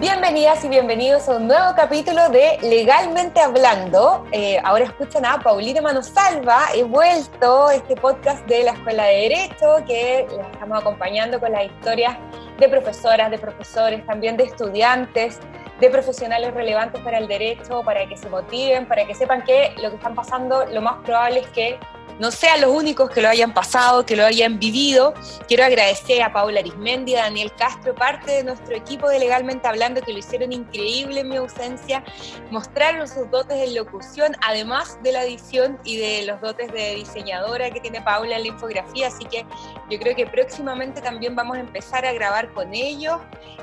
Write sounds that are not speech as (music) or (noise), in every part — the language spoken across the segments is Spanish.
Bienvenidas y bienvenidos a un nuevo capítulo de Legalmente Hablando. Eh, ahora escuchan a Paulina Manosalva. He vuelto este podcast de la Escuela de Derecho que les estamos acompañando con las historias de profesoras, de profesores, también de estudiantes, de profesionales relevantes para el derecho, para que se motiven, para que sepan que lo que están pasando lo más probable es que no sean los únicos que lo hayan pasado, que lo hayan vivido. Quiero agradecer a Paula Arismendi, a Daniel Castro, parte de nuestro equipo de Legalmente Hablando, que lo hicieron increíble en mi ausencia, mostraron sus dotes de locución, además de la edición y de los dotes de diseñadora que tiene Paula en la infografía, así que yo creo que próximamente también vamos a empezar a grabar con ellos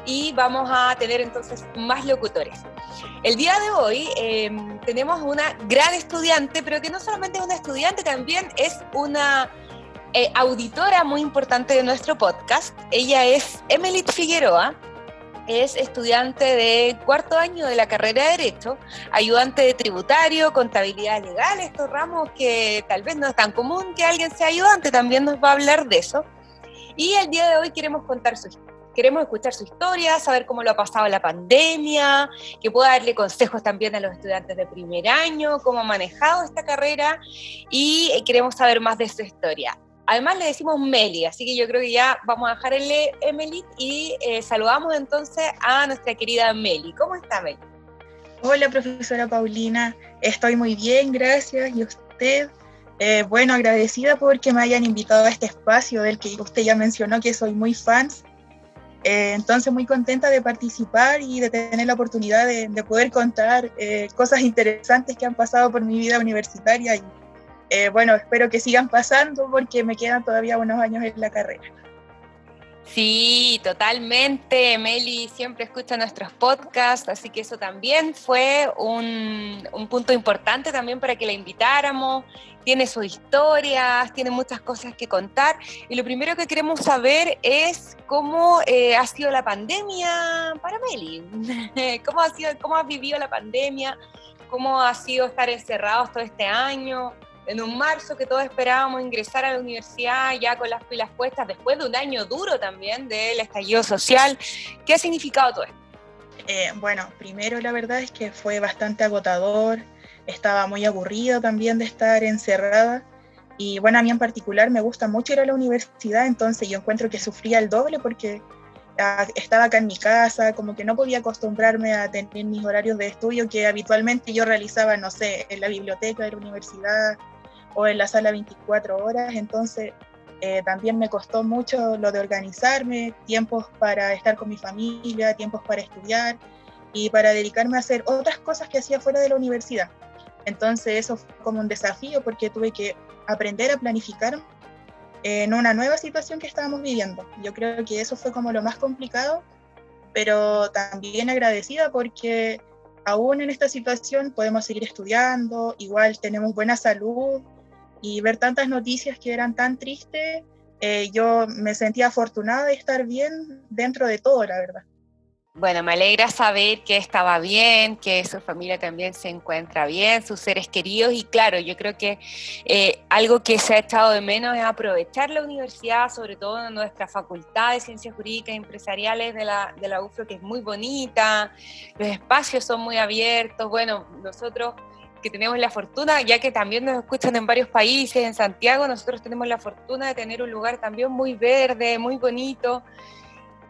y vamos a tener entonces más locutores. El día de hoy em, tenemos una gran estudiante, pero que no solamente es una estudiante, también es una eh, auditora muy importante de nuestro podcast. Ella es Emily Figueroa, es estudiante de cuarto año de la carrera de Derecho, ayudante de tributario, contabilidad legal, estos ramos que tal vez no es tan común que alguien sea ayudante, también nos va a hablar de eso. Y el día de hoy queremos contar su historia queremos escuchar su historia, saber cómo lo ha pasado la pandemia, que pueda darle consejos también a los estudiantes de primer año, cómo ha manejado esta carrera y eh, queremos saber más de su historia. Además le decimos Meli, así que yo creo que ya vamos a dejar el Emily y eh, saludamos entonces a nuestra querida Meli. ¿Cómo está Meli? Hola profesora Paulina, estoy muy bien, gracias. ¿Y usted? Eh, bueno, agradecida porque me hayan invitado a este espacio del que usted ya mencionó que soy muy fan eh, entonces, muy contenta de participar y de tener la oportunidad de, poder contar eh, cosas interesantes que han pasado por mi vida universitaria. Y eh, bueno, espero que sigan pasando porque me quedan todavía unos años en la carrera. Sí, totalmente. Meli siempre escucha nuestros podcasts, así que eso también fue un, un, punto importante también para que la invitáramos. Tiene sus historias, tiene muchas cosas que contar. Y lo primero que queremos saber es cómo eh, ha sido la pandemia para Meli. (laughs) ¿Cómo ha, sido, ¿Cómo ha vivido la pandemia? ¿Cómo ha sido estar encerrados todo este año? en un marzo que todos esperábamos ingresar a la universidad ya con las pilas puestas, después de un año duro también del estallido social. ¿Qué ha significado todo esto? Eh, bueno, primero la verdad es que fue bastante agotador, estaba muy aburrido también de estar encerrada y bueno, a mí en particular me gusta mucho ir a la universidad, entonces yo encuentro que sufría el doble porque ah, estaba acá en mi casa, como que no podía acostumbrarme a tener mis horarios de estudio que habitualmente yo realizaba, no sé, en la biblioteca de la universidad o en la sala 24 horas, entonces eh, también me costó mucho lo de organizarme, tiempos para estar con mi familia, tiempos para estudiar y para dedicarme a hacer otras cosas que hacía fuera de la universidad. Entonces eso fue como un desafío porque tuve que aprender a planificar en una nueva situación que estábamos viviendo. Yo creo que eso fue como lo más complicado, pero también agradecida porque aún en esta situación podemos seguir estudiando, igual tenemos buena salud, y ver tantas noticias que eran tan tristes, eh, yo me sentía afortunada de estar bien dentro de todo, la verdad. Bueno, me alegra saber que estaba bien, que su familia también se encuentra bien, sus seres queridos y claro, yo creo que eh, algo que se ha echado de menos es aprovechar la universidad, sobre todo en nuestra facultad de Ciencias Jurídicas y Empresariales de la, de la UFRO, que es muy bonita, los espacios son muy abiertos, bueno, nosotros que tenemos la fortuna, ya que también nos escuchan en varios países, en Santiago nosotros tenemos la fortuna de tener un lugar también muy verde, muy bonito.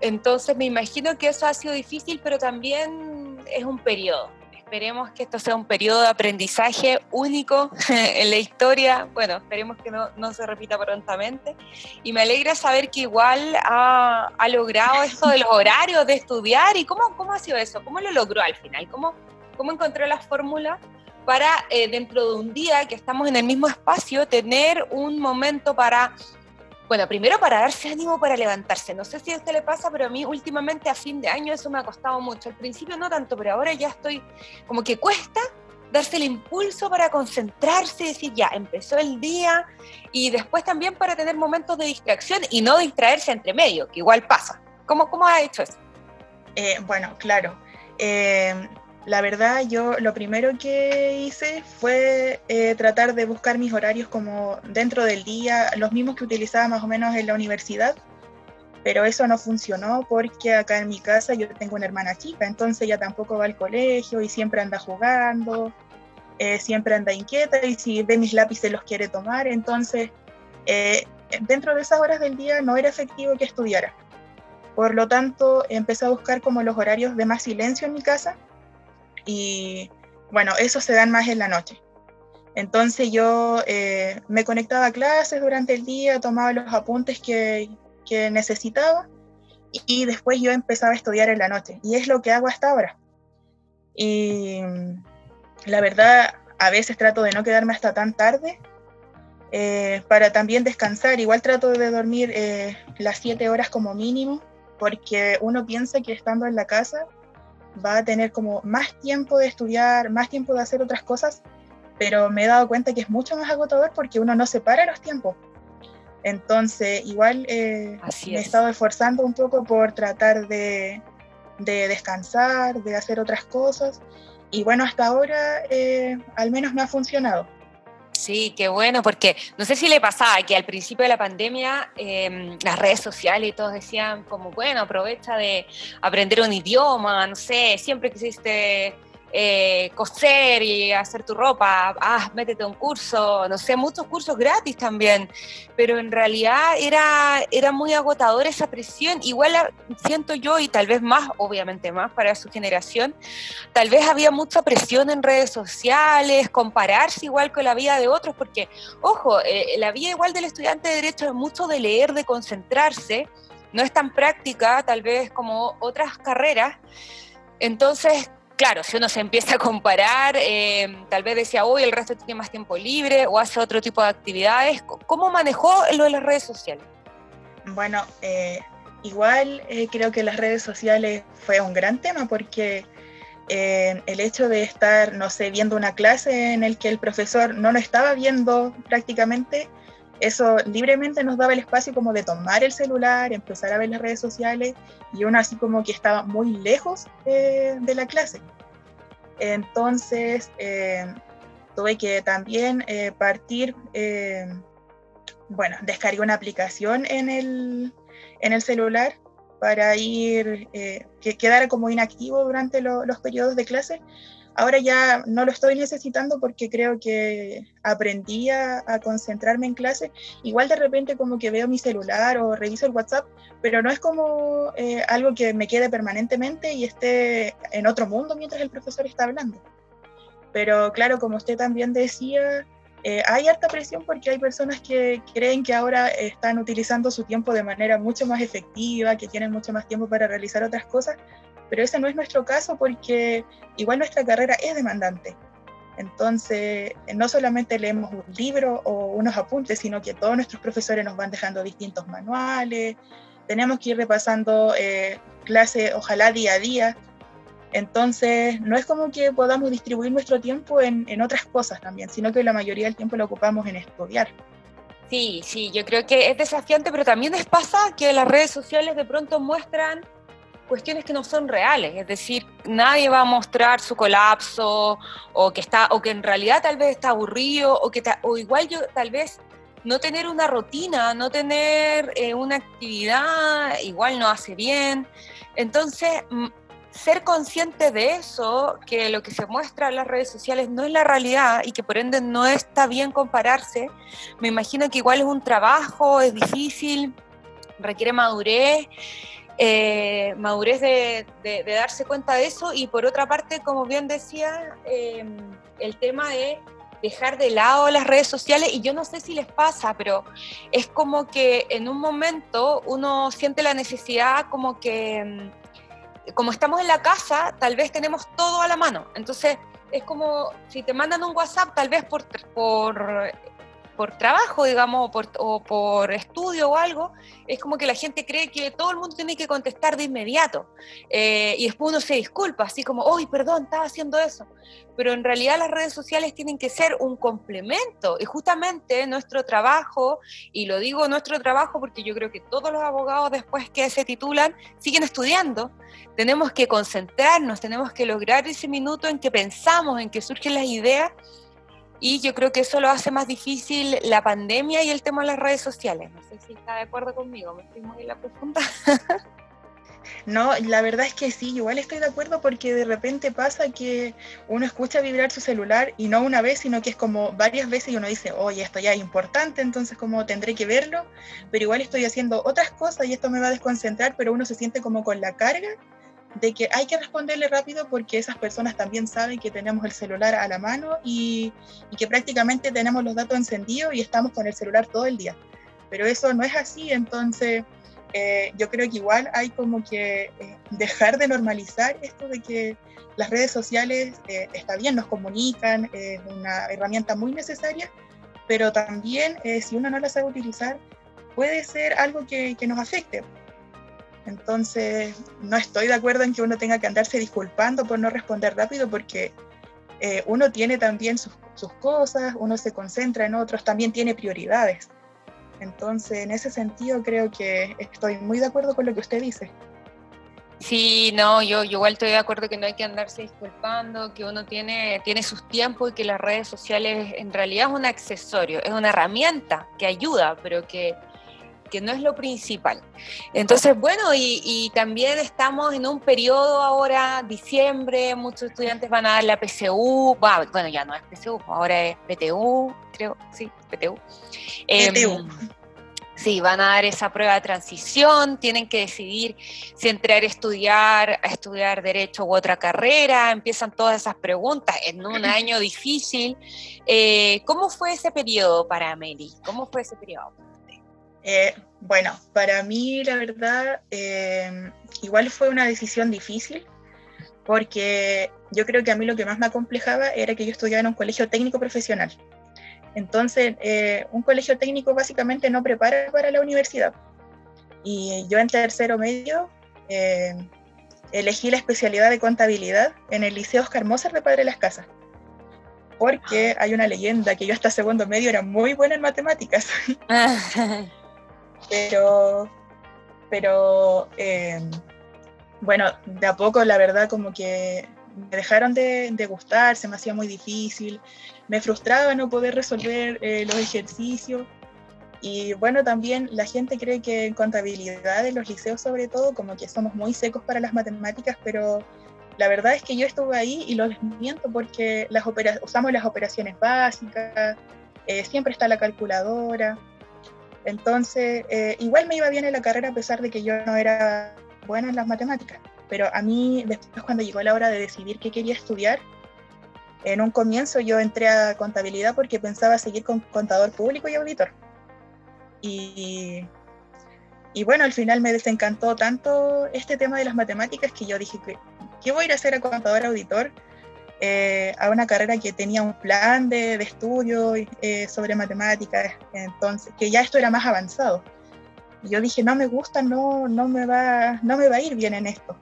Entonces me imagino que eso ha sido difícil, pero también es un periodo. Esperemos que esto sea un periodo de aprendizaje único (laughs) en la historia. Bueno, esperemos que no, no se repita prontamente. Y me alegra saber que igual ha, ha, logrado esto de los horarios de estudiar. ¿Y cómo, cómo ha sido eso? ¿Cómo lo logró al final? ¿Cómo, cómo encontró la fórmula para eh, dentro de un día que estamos en el mismo espacio, tener un momento para, bueno, primero para darse (laughs) ánimo para levantarse. No sé si a usted le pasa, pero a mí últimamente a fin de año eso me ha costado mucho. Al principio no tanto, pero ahora ya estoy como que cuesta darse el impulso para concentrarse y decir, ya, empezó el día, y después también para tener momentos de distracción y no distraerse entre medio, que igual pasa. ¿Cómo, cómo ha hecho eso? Eh, bueno, claro. Eh, la verdad, yo lo primero que hice fue eh, tratar de buscar mis horarios como dentro del día, los mismos que utilizaba más o menos en la universidad, pero eso no funcionó porque acá en mi casa yo tengo una hermana chica, entonces ella tampoco va al colegio y siempre anda jugando, eh, siempre anda inquieta y si ve mis lápices los quiere tomar, entonces eh, dentro de esas horas del día no era efectivo que estudiara. Por lo tanto, empecé a buscar como los horarios de más silencio en mi casa y bueno, eso se dan más en la noche. Entonces yo eh, me conectaba a clases durante el día, tomaba los apuntes que, que necesitaba y después yo empezaba a estudiar en la noche y es lo que hago hasta ahora. Y la verdad, a veces trato de no quedarme hasta tan tarde eh, para también descansar. Igual trato de dormir eh, las siete horas como mínimo, porque uno piensa que estando en la casa va a tener como más tiempo de estudiar, más tiempo de hacer otras cosas, pero me he dado cuenta que es mucho más agotador porque uno no separa los tiempos. Entonces, igual eh, me he estado esforzando un poco por tratar de, de, descansar, de hacer otras cosas. Y bueno, hasta ahora eh, al menos me ha funcionado. Sí, qué bueno, porque no sé si le pasaba que al principio de la pandemia em, las redes sociales y todos decían como, bueno, aprovecha de aprender un idioma, no sé, siempre quisiste eh, coser y hacer tu ropa, ah, métete un curso, no sé, muchos cursos gratis también, pero en realidad era, era muy agotador esa presión, igual siento yo y tal vez más, obviamente más para su generación, tal vez había mucha presión en redes sociales, compararse igual con la vida de otros, porque, ojo, eh, la vida igual del estudiante de derecho es mucho de leer, de concentrarse, no es tan práctica tal vez como otras carreras, entonces claro, si uno se empieza a comparar, eh, tal vez decía, hoy el resto tiene más tiempo libre o hace otro tipo de actividades. ¿Cómo manejó lo de las redes sociales? Bueno, eh, igual eh, creo que las redes sociales fue un gran tema porque el hecho de estar, no sé, viendo una clase en el que el profesor no lo estaba viendo prácticamente, eso libremente nos daba el espacio como de tomar el celular, empezar a ver las redes sociales y uno así como que estaba muy lejos eh, de la clase. Entonces eh, tuve que también eh, partir, bueno, descargué una aplicación en el, en el celular para ir, que quedara como inactivo durante los periodos de clase Ahora ya no lo estoy necesitando porque creo que aprendí a, concentrarme en clase. Igual de repente como que veo mi celular o reviso el WhatsApp, pero no es como eh, algo que me quede permanentemente y esté en otro mundo mientras el profesor está hablando. Pero claro, como usted también decía, eh, hay harta presión porque hay personas que creen que ahora están utilizando su tiempo de manera mucho más efectiva, que tienen mucho más tiempo para realizar otras cosas, pero ese no es nuestro caso porque igual nuestra carrera es demandante. Entonces, no solamente leemos un libro o unos apuntes, sino que todos nuestros profesores nos van dejando distintos manuales, tenemos que ir repasando eh, clases, ojalá día a día. Entonces, no es como que podamos distribuir nuestro tiempo en, en otras cosas también, sino que la mayoría del tiempo lo ocupamos en estudiar. Sí, sí, yo creo que es desafiante, pero también les pasa que las redes sociales de pronto muestran cuestiones que no son reales, es decir, nadie va a mostrar su colapso o que está o que en realidad tal vez está aburrido o que o igual yo tal vez no tener una rutina, no tener eh, una actividad, igual no hace bien. Entonces, ser consciente de eso, que lo que se muestra en las redes sociales no es la realidad y que por ende no está bien compararse, me imagino que igual es un trabajo, es difícil, requiere madurez eh, madurez de, darse cuenta de eso y por otra parte, como bien decía, em, el tema de dejar de lado las redes sociales y yo no sé si les pasa, pero es como que en un momento uno siente la necesidad como que, em, como estamos en la casa, tal vez tenemos todo a la mano. Entonces, es como si te mandan un WhatsApp, tal vez por, por por trabajo, digamos, o por, estudio o algo, es como que la gente cree que todo el mundo tiene que contestar de inmediato. Eh, y después uno se disculpa, así como, ¡ay, perdón, estaba haciendo eso! Pero en realidad las redes sociales tienen que ser un complemento. Y justamente nuestro trabajo, y lo digo nuestro trabajo porque yo creo que todos los abogados después que se titulan siguen estudiando, tenemos que concentrarnos, tenemos que lograr ese minuto en que pensamos, en que surgen las ideas y yo creo que eso lo hace más difícil la pandemia y el tema de las redes sociales. No sé si está de acuerdo conmigo, me estoy muy la profunda. (laughs) No, la verdad es que sí, igual estoy de acuerdo porque de repente pasa que uno escucha vibrar su celular y no una vez, sino que es como varias veces y uno dice, oye, esto ya es importante, entonces como tendré que verlo, pero igual estoy haciendo otras cosas y esto me va a desconcentrar, pero uno se siente como con la carga de que hay que responderle rápido porque esas personas también saben que tenemos el celular a la mano y, que prácticamente tenemos los datos encendidos y estamos con el celular todo el día. Pero eso no es así, entonces eh, yo creo que igual hay como que eh, dejar de normalizar esto de que las redes sociales eh, está bien, nos comunican, es una herramienta muy necesaria, pero también si uno no la sabe utilizar, puede ser algo que, que nos afecte. Entonces, no estoy de acuerdo en que uno tenga que andarse disculpando por no responder rápido porque eh, uno tiene también sus, cosas, uno se concentra en otros, también tiene prioridades. Entonces, en ese sentido, creo que estoy muy de acuerdo con lo que usted dice. Sí, no, yo, yo, igual estoy de acuerdo que no hay que andarse disculpando, que uno tiene, tiene sus tiempos y que las redes sociales en realidad es un accesorio, es una herramienta que ayuda, pero que que no es lo principal. Entonces, bueno, y, también estamos en un periodo ahora, diciembre, muchos estudiantes van a dar la PCU, bueno, ya no es PCU, ahora es PTU, creo, sí, PTU. PTU. Em, sí, van a dar esa prueba de transición, tienen que decidir si entrar a estudiar, a estudiar derecho u otra carrera, empiezan todas esas preguntas en un (laughs) año difícil. Eh, ¿Cómo fue ese periodo para Mary? ¿Cómo fue ese periodo? Eh, bueno, para mí la verdad, eh, igual fue una decisión difícil, porque yo creo que a mí lo que más me acomplejaba era que yo estudiaba en un colegio técnico profesional. Entonces, eh, un colegio técnico básicamente no prepara para la universidad. Y yo en tercero medio elegí la especialidad de contabilidad en el Liceo Oscar Moser de Padre Las Casas porque hay una leyenda que yo hasta segundo medio era muy buena en matemáticas. (laughs) pero, pero em, bueno, de a poco la verdad como que me dejaron de, gustar, se me hacía muy difícil, me frustraba no poder resolver eh, los ejercicios. Y bueno, también la gente cree que en contabilidad, en los liceos sobre todo, como que somos muy secos para las matemáticas, pero la verdad es que yo estuve ahí y lo desmiento porque las usamos las operaciones básicas, eh, siempre está la calculadora. Entonces, eh, igual me iba bien en la carrera a pesar de que yo no era buena en las matemáticas. Pero a mí, después cuando llegó la hora de decidir qué quería estudiar, en un comienzo yo entré a contabilidad porque pensaba seguir con contador público y auditor. Y, bueno, al final me desencantó tanto este tema de las matemáticas que yo dije que, ¿qué voy a ir a hacer a contador auditor? Eh, a una carrera que tenía un plan de, de estudio eh, sobre matemáticas, entonces, que ya esto era más avanzado. Y yo dije, no me gusta, no, no, me va, no me va a ir bien en esto.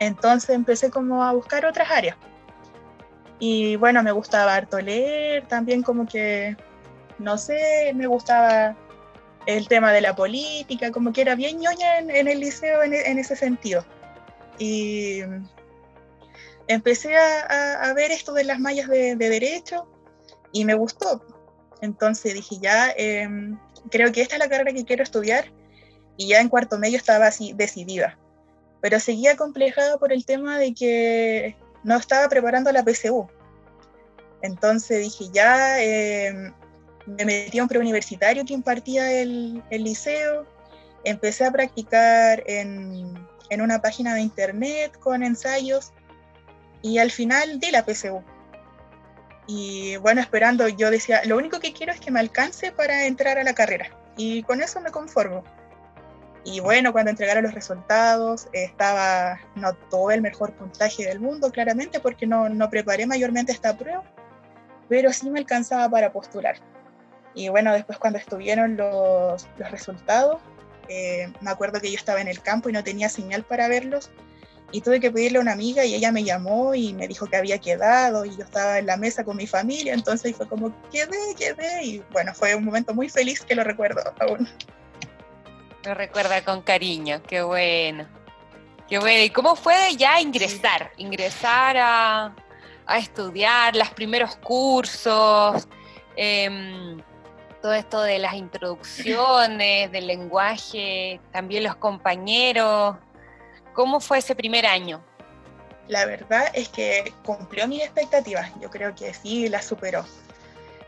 Entonces empecé como a buscar otras áreas. Y bueno, me gustaba harto leer, también como que, no sé, me gustaba el tema de la política, como que era bien ñoña en, el liceo en, en ese sentido. Y empecé a, ver esto de las mallas de, derecho y me gustó. Entonces dije, ya, em, creo que esta es la carrera que quiero estudiar y ya en cuarto medio estaba así decidida. Pero seguía complejada por el tema de que no estaba preparando la PCU. Entonces dije, ya, em, me metí a un preuniversitario que impartía el, el liceo, empecé a practicar en, en una página de internet con ensayos y al final di la PSU. Y bueno, esperando, yo decía, lo único que quiero es que me alcance para entrar a la carrera. Y con eso me conformo. Y bueno, cuando entregaron los resultados, estaba, no todo el mejor puntaje del mundo, claramente, porque no, no preparé mayormente esta prueba, pero sí me alcanzaba para postular. Y bueno, después cuando estuvieron los, los resultados, eh, me acuerdo que yo estaba en el campo y no tenía señal para verlos, y tuve que pedirle a una amiga y ella me llamó y me dijo que había quedado y yo estaba en la mesa con mi familia, entonces fue como, quedé, quedé y bueno, fue un momento muy feliz que lo recuerdo aún. Lo recuerda con cariño, qué bueno. Qué bueno. ¿Y cómo fue ya ingresar? Ingresar a, a estudiar, los primeros cursos, em, todo esto de las introducciones, del lenguaje, también los compañeros. ¿Cómo fue ese primer año? La verdad es que cumplió mis expectativas, yo creo que sí, las superó.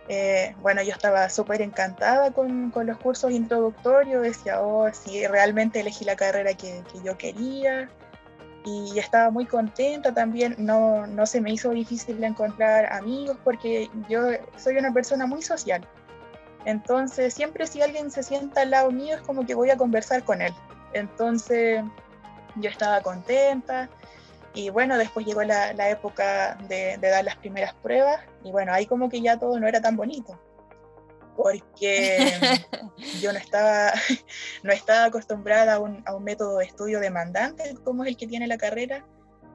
Eh, bueno, yo estaba súper encantada con, con, los cursos introductorios, decía, oh, sí, realmente elegí la carrera que, que, yo quería y estaba muy contenta también, no, no se me hizo difícil encontrar amigos porque yo soy una persona muy social. Entonces, siempre si alguien se sienta al lado mío es como que voy a conversar con él. Entonces, yo estaba contenta. Y bueno, después llegó la, la época de, de, dar las primeras pruebas y bueno, ahí como que ya todo no era tan bonito, porque (laughs) yo no estaba, (laughs) no estaba acostumbrada a un, a un, método de estudio demandante como es el que tiene la carrera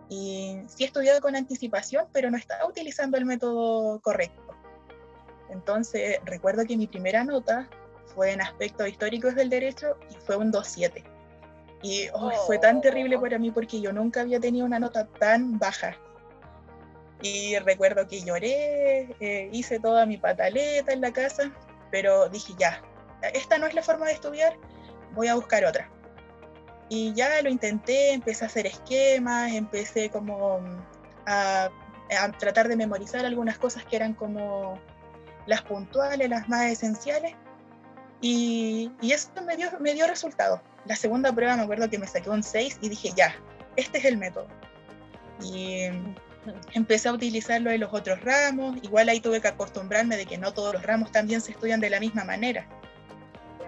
y sí he estudiado con anticipación, pero no estaba utilizando el método correcto. Entonces, recuerdo que mi primera nota fue en aspectos históricos del derecho y fue un 2.7. Y oh, fue tan terrible oh. para mí porque yo nunca había tenido una nota tan baja. Y recuerdo que lloré, eh, hice toda mi pataleta en la casa, pero dije ya, esta no es la forma de estudiar, voy a buscar otra. Y ya lo intenté, empecé a hacer esquemas, empecé como a, a tratar de memorizar algunas cosas que eran como las puntuales, las más esenciales, y, y eso me dio, me dio resultado. La segunda prueba me acuerdo que me saqué un 6 y dije, ya, este es el método. Y empecé a utilizarlo en los otros ramos, igual ahí tuve que acostumbrarme de que no todos los ramos también se estudian de la misma manera.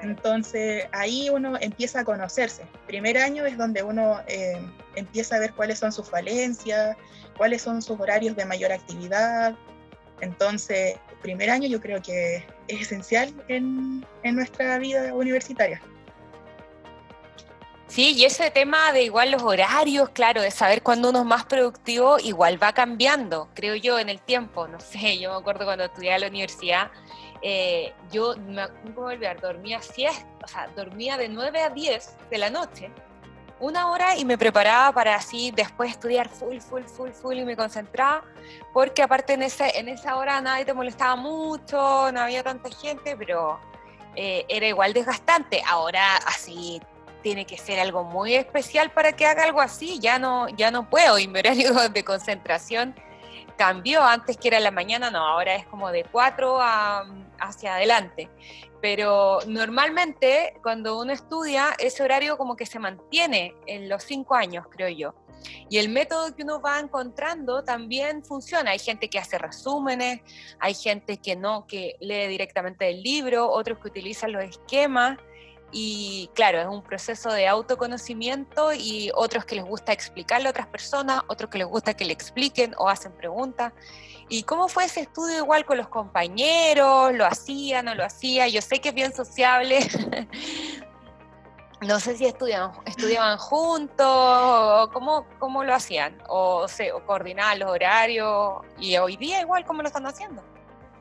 Entonces ahí uno empieza a conocerse. Primer año es donde uno eh, empieza a ver cuáles son sus falencias, cuáles son sus horarios de mayor actividad, entonces, primer año yo creo que es esencial en, en nuestra vida universitaria. Sí, y ese tema de igual los horarios, claro, de saber cuándo uno es más productivo, igual va cambiando, creo yo, en el tiempo. No sé, yo me acuerdo cuando estudiaba en la universidad, eh, yo me, a olvidar, dormía siesta, o sea, dormía de 9 a 10 de la noche una hora y me preparaba para así después estudiar full, full, full, full y me concentraba, porque aparte en, ese, en esa hora nadie te molestaba mucho, no había tanta gente, pero eh, era igual desgastante. Ahora así tiene que ser algo muy especial para que haga algo así, ya no, ya no puedo, y mi horario (laughs) de concentración cambió, antes que era la mañana, no, ahora es como de 4 hacia adelante. Pero normalmente cuando uno estudia, ese horario como que se mantiene en los cinco años, creo yo. Y el método que uno va encontrando también funciona. Hay gente que hace resúmenes, hay gente que no, que lee directamente del libro, otros que utilizan los esquemas. Y claro, es un proceso de autoconocimiento y otros que les gusta explicarle a otras personas, otros que les gusta que le expliquen o hacen preguntas. ¿Y cómo fue ese estudio igual con los compañeros? ¿Lo hacía, no lo hacía? Yo sé que es bien sociable. (laughs) no sé si estudiaban, estudiaban juntos, ¿cómo, cómo lo hacían? O, o coordinaban los horarios. ¿Y hoy día igual cómo lo están haciendo?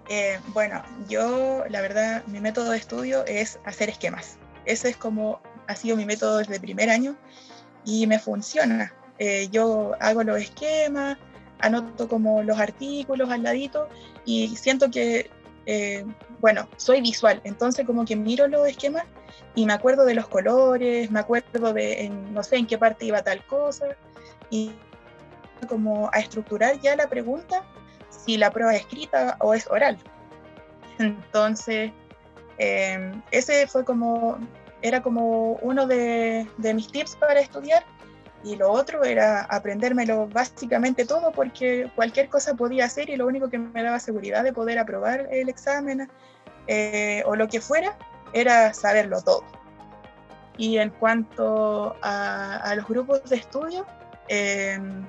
Eh, bueno, yo la verdad, mi método de estudio es hacer esquemas. Ese es como ha sido mi método desde el primer año y me funciona. Eh, yo hago los esquemas, anoto como los artículos al ladito y siento que, eh, bueno, soy visual, entonces como que miro los esquemas y me acuerdo de los colores, me acuerdo de, en, no sé, en qué parte iba tal cosa y como a estructurar ya la pregunta si la prueba es escrita o es oral. Entonces, eh, ese fue como, era como uno de, de mis tips para estudiar y lo otro era aprendérmelo básicamente todo porque cualquier cosa podía hacer y lo único que me daba seguridad de poder aprobar el examen eh, o lo que fuera era saberlo todo. Y en cuanto a, los grupos de estudio, em,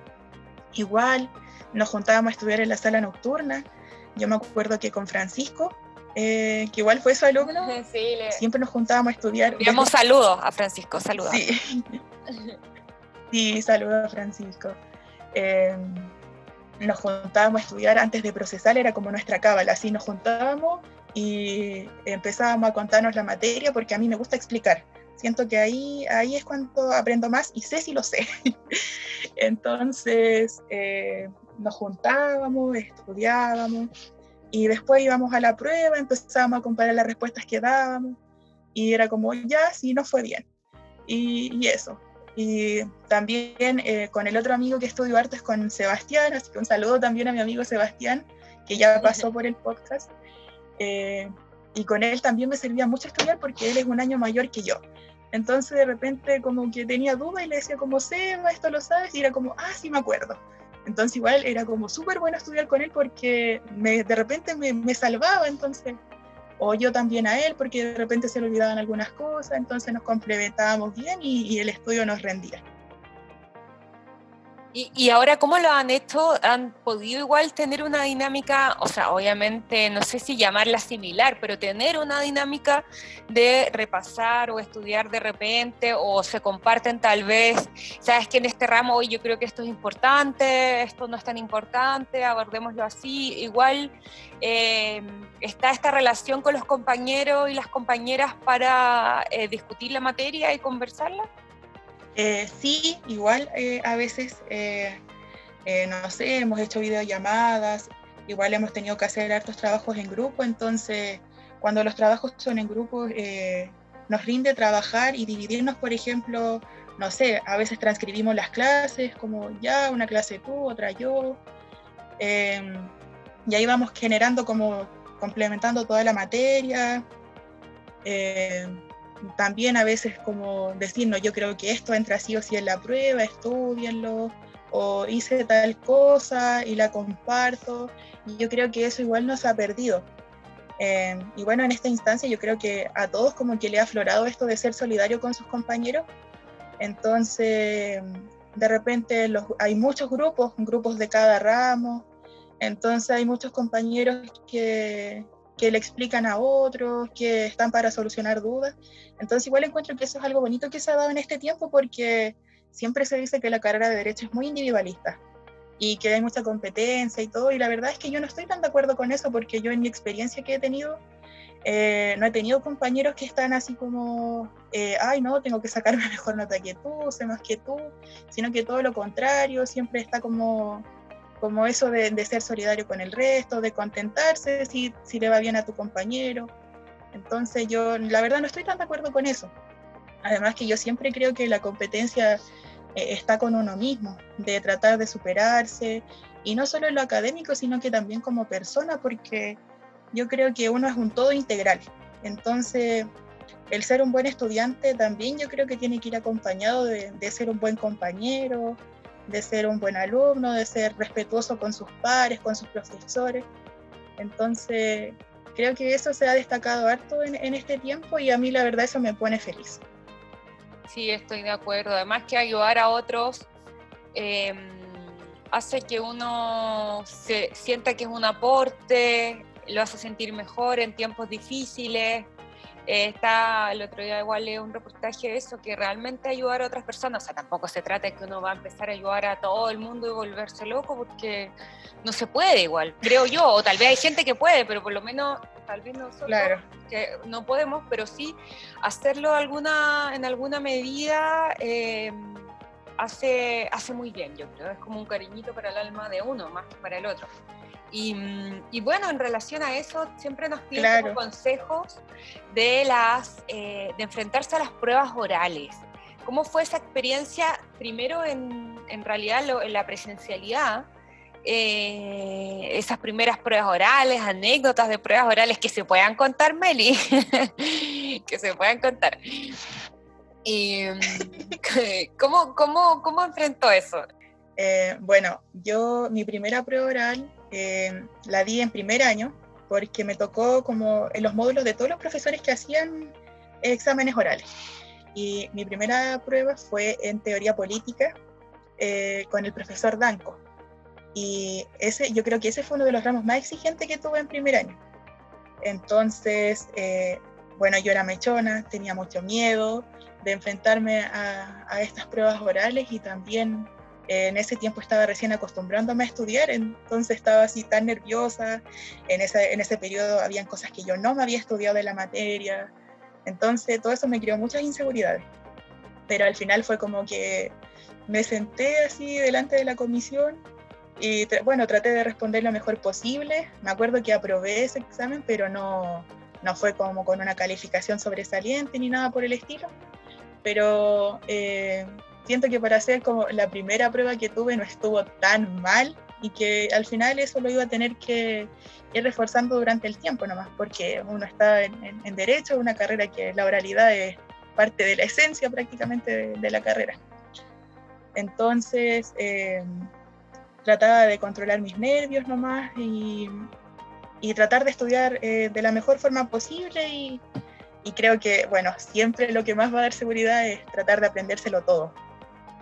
igual nos juntábamos a estudiar en la sala nocturna. Yo me acuerdo que con Francisco, eh, que igual fue su alumno, (laughs) siempre nos juntábamos a estudiar. Damos saludos a Francisco, saludos. Sí. (laughs) Sí, saludos a Francisco. Em, nos juntábamos a estudiar antes de procesar, era como nuestra cábala, así nos juntábamos y empezábamos a contarnos la materia porque a mí me gusta explicar. Siento que ahí, ahí es cuando aprendo más y sé si lo sé. (laughs) Entonces, eh, nos juntábamos, estudiábamos y después íbamos a la prueba, empezábamos a comparar las respuestas que dábamos y era como, ya, sí, no fue bien. Y, eso. Y también eh, con el otro amigo que estudió artes, con Sebastián, así que un saludo también a mi amigo Sebastián, que ya pasó por el podcast. Eh, y con él también me servía mucho estudiar porque él es un año mayor que yo. Entonces de repente como que tenía duda y le decía como, Seba, esto lo sabes, y era como, ah, sí me acuerdo. Entonces igual era como súper bueno estudiar con él porque me, de repente me, salvaba, entonces, o yo también a él porque de repente se le olvidaban algunas cosas, entonces nos complementábamos bien y el estudio nos rendía. Y, ahora, ¿cómo lo han hecho? ¿Han podido igual tener una dinámica, o sea, obviamente, no sé si llamarla similar, pero tener una dinámica de repasar o estudiar de repente, o se comparten tal vez, sabes que en este ramo hoy yo creo que esto es importante, esto no es tan importante, abordémoslo así. Igual eh, está esta relación con los compañeros y las compañeras para eh, discutir la materia y conversarla. Eh, sí, igual eh, a veces, eh, no sé, hemos hecho videollamadas, igual hemos tenido que hacer hartos trabajos en grupo, entonces cuando los trabajos son en grupo nos rinde trabajar y dividirnos, por ejemplo, no sé, a veces transcribimos las clases, como ya una clase tú, otra yo, em, y ahí vamos generando como complementando toda la materia. Em, también a veces como decir, no, yo creo que esto entra sí o sí en la prueba, estudienlo, o hice tal cosa y la comparto, yo creo que eso igual nos ha perdido. Eh, y bueno, en esta instancia yo creo que a todos como que le ha aflorado esto de ser solidario con sus compañeros, entonces de repente los, hay muchos grupos, grupos de cada ramo, entonces hay muchos compañeros que, que le explican a otros, que están para solucionar dudas. Entonces igual encuentro que eso es algo bonito que se ha dado en este tiempo porque siempre se dice que la carrera de derecho es muy individualista y que hay mucha competencia y todo, y la verdad es que yo no estoy tan de acuerdo con eso porque yo en mi experiencia que he tenido, eh, no he tenido compañeros que están así como, eh, ay no, tengo que sacar una mejor nota que tú, sé más que tú, sino que todo lo contrario, siempre está como como eso de, ser solidario con el resto, de contentarse si, si le va bien a tu compañero. Entonces yo la verdad no estoy tan de acuerdo con eso. Además que yo siempre creo que la competencia eh, está con uno mismo, de tratar de superarse, y no solo en lo académico, sino que también como persona, porque yo creo que uno es un todo integral. Entonces, el ser un buen estudiante también yo creo que tiene que ir acompañado de, de ser un buen compañero, de ser un buen alumno, de ser respetuoso con sus pares, con sus profesores. Entonces, creo que eso se ha destacado harto en, este tiempo y a mí la verdad eso me pone feliz. Sí, estoy de acuerdo. Además que ayudar a otros em, hace que uno se sienta que es un aporte, lo hace sentir mejor en tiempos difíciles, está, el otro día igual leí un reportaje de eso, que realmente ayudar a otras personas, o sea, tampoco se trata de que uno va a empezar a ayudar a todo el mundo y volverse loco, porque no se puede igual, creo yo, o tal vez hay gente que puede, pero por lo menos tal vez nosotros que no podemos, pero sí hacerlo alguna, en alguna medida eh, hace, hace muy bien, yo creo, es como un cariñito para el alma de uno, más que para el otro. Mm, y, bueno, en relación a eso, siempre nos piden consejos de, las, eh, de enfrentarse a las pruebas orales. ¿Cómo fue esa experiencia, primero en, en realidad en la presencialidad, eh, esas primeras pruebas orales, anécdotas de pruebas orales que se puedan contar, Meli, (laughs) que se puedan contar. Y, mm, (laughs) ¿cómo, cómo, cómo enfrentó eso? Eh, bueno, yo mi primera prueba oral eh, la di en primer año porque me tocó como en los módulos de todos los profesores que hacían exámenes orales. Y mi primera prueba fue en teoría política eh, con el profesor Danco. Y ese, yo creo que ese fue uno de los ramos más exigentes que tuve en primer año. Entonces, eh, bueno, yo era mechona, tenía mucho miedo de enfrentarme a, a estas pruebas orales y también en ese tiempo estaba recién acostumbrándome a estudiar, entonces estaba así tan nerviosa. En ese, en ese periodo habían cosas que yo no me había estudiado de la materia. Entonces todo eso me creó muchas inseguridades. Pero al final fue como que me senté así delante de la comisión Y bueno, traté de responder lo mejor posible. Me acuerdo que aprobé ese examen, pero no, no fue como con una calificación sobresaliente ni nada por el estilo. Pero eh, siento que para ser como la primera prueba que tuve no estuvo tan mal y que al final eso lo iba a tener que ir reforzando durante el tiempo nomás, porque uno está en, en, derecho, una carrera que la oralidad es parte de la esencia prácticamente de, la carrera. Entonces, eh, trataba de controlar mis nervios nomás y, y tratar de estudiar eh, de la mejor forma posible y, y, creo que, bueno, siempre lo que más va a dar seguridad es tratar de aprendérselo todo.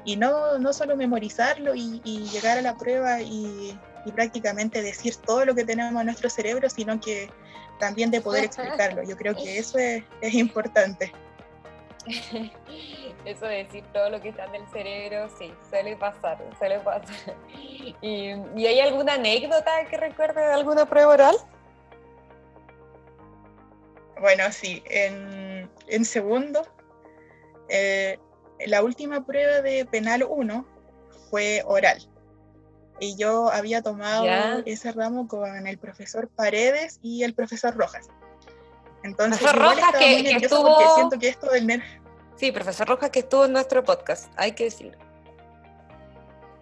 Y no, no solo memorizarlo y, y llegar a la prueba y, y, prácticamente decir todo lo que tenemos en nuestro cerebro, sino que también de poder explicarlo. Yo creo que eso es, es importante. (laughs) Eso de decir todo lo que está en el cerebro, sí, suele pasar, suele pasar. ¿Y, hay alguna anécdota que recuerde de alguna prueba oral? Bueno, sí, en, en segundo, eh, la última prueba de penal 1 fue oral. Y yo había tomado ese ramo con el profesor Paredes y el profesor Rojas. Entonces, profesor Rojas que, estuvo... siento que esto del Sí, profesor Rojas que estuvo en nuestro podcast, hay que decirlo.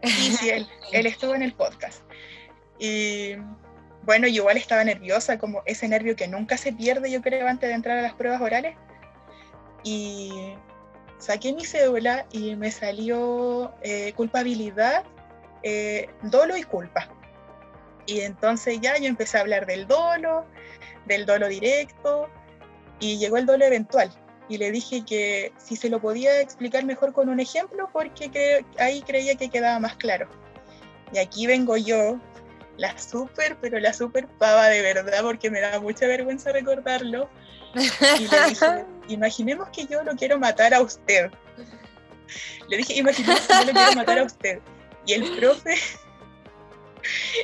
Sí, sí, él, (laughs) él estuvo en el podcast. Y bueno, yo igual estaba nerviosa, como ese nervio que nunca se pierde, yo creo, antes de entrar a las pruebas orales. Y saqué mi cédula y me salió eh, culpabilidad, eh, dolo y culpa. Y entonces ya yo empecé a hablar del dolo, del dolo directo, y llegó el dolo eventual. Y le dije que si se lo podía explicar mejor con un ejemplo, porque ahí creía que quedaba más claro. Y aquí vengo yo, la súper, pero la súper pava de verdad, porque me da mucha vergüenza recordarlo. (laughs) Y le dije, imaginemos que yo lo quiero matar a usted. Le dije, imaginemos que yo lo quiero matar a usted. Y el profe